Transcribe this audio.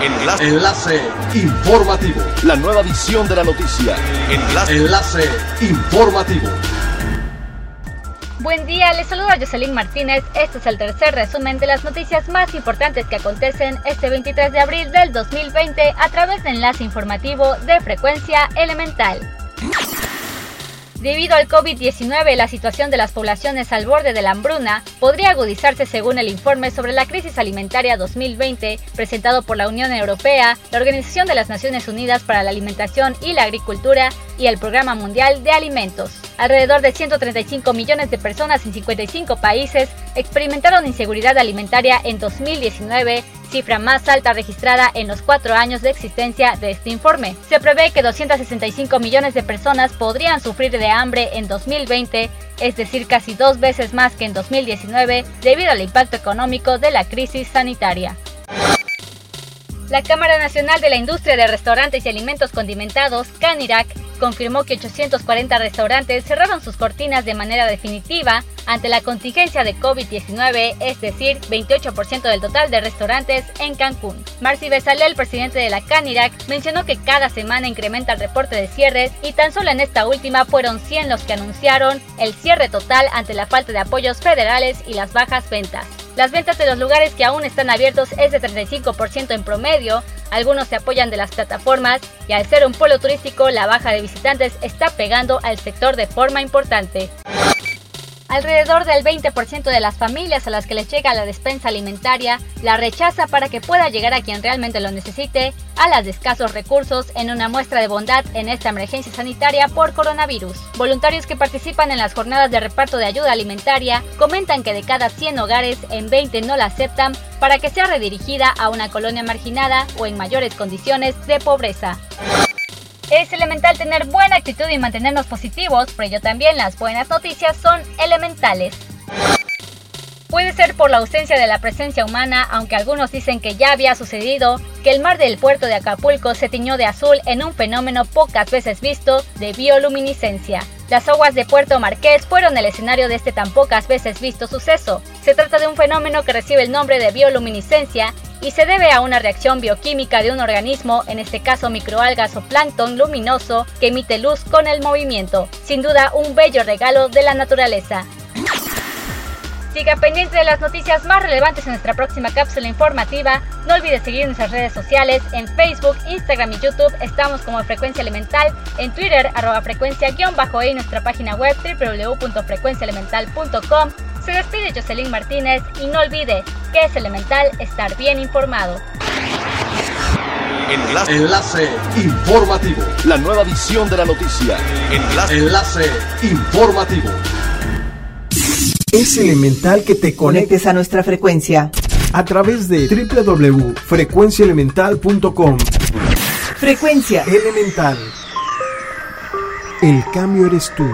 Enlace. Enlace informativo. La nueva edición de la noticia. Enlace. Enlace informativo. Buen día, les saluda Jocelyn Martínez. Este es el tercer resumen de las noticias más importantes que acontecen este 23 de abril del 2020 a través de enlace informativo de frecuencia elemental. Debido al COVID-19, la situación de las poblaciones al borde de la hambruna podría agudizarse según el informe sobre la crisis alimentaria 2020 presentado por la Unión Europea, la Organización de las Naciones Unidas para la Alimentación y la Agricultura y el Programa Mundial de Alimentos. Alrededor de 135 millones de personas en 55 países experimentaron inseguridad alimentaria en 2019 cifra más alta registrada en los cuatro años de existencia de este informe. Se prevé que 265 millones de personas podrían sufrir de hambre en 2020, es decir, casi dos veces más que en 2019, debido al impacto económico de la crisis sanitaria. La Cámara Nacional de la Industria de Restaurantes y Alimentos Condimentados, CANIRAC, confirmó que 840 restaurantes cerraron sus cortinas de manera definitiva ante la contingencia de COVID-19, es decir, 28% del total de restaurantes en Cancún. Marci Besalel, presidente de la CANIRAC, mencionó que cada semana incrementa el reporte de cierres y tan solo en esta última fueron 100 los que anunciaron el cierre total ante la falta de apoyos federales y las bajas ventas. Las ventas de los lugares que aún están abiertos es de 35% en promedio, algunos se apoyan de las plataformas y al ser un polo turístico la baja de visitantes está pegando al sector de forma importante. Alrededor del 20% de las familias a las que les llega la despensa alimentaria la rechaza para que pueda llegar a quien realmente lo necesite, a las de escasos recursos, en una muestra de bondad en esta emergencia sanitaria por coronavirus. Voluntarios que participan en las jornadas de reparto de ayuda alimentaria comentan que de cada 100 hogares, en 20 no la aceptan para que sea redirigida a una colonia marginada o en mayores condiciones de pobreza. Es elemental tener buena actitud y mantenernos positivos, por ello también las buenas noticias son elementales. Puede ser por la ausencia de la presencia humana, aunque algunos dicen que ya había sucedido, que el mar del puerto de Acapulco se tiñó de azul en un fenómeno pocas veces visto de bioluminiscencia. Las aguas de Puerto Marqués fueron el escenario de este tan pocas veces visto suceso. Se trata de un fenómeno que recibe el nombre de bioluminiscencia y se debe a una reacción bioquímica de un organismo, en este caso microalgas o plancton luminoso, que emite luz con el movimiento. Sin duda un bello regalo de la naturaleza. Siga pendiente de las noticias más relevantes en nuestra próxima cápsula informativa. No olvide seguir nuestras redes sociales en Facebook, Instagram y YouTube. Estamos como Frecuencia Elemental, en Twitter arroba frecuencia-e y nuestra página web www.frecuenciaelemental.com. Se despide Jocelyn Martínez y no olvide que es elemental estar bien informado. Enlace. Enlace informativo. La nueva edición de la noticia. Enlace. Enlace informativo. Es elemental que te conectes a nuestra frecuencia a través de www.frecuenciaelemental.com. Frecuencia elemental. El cambio eres tú.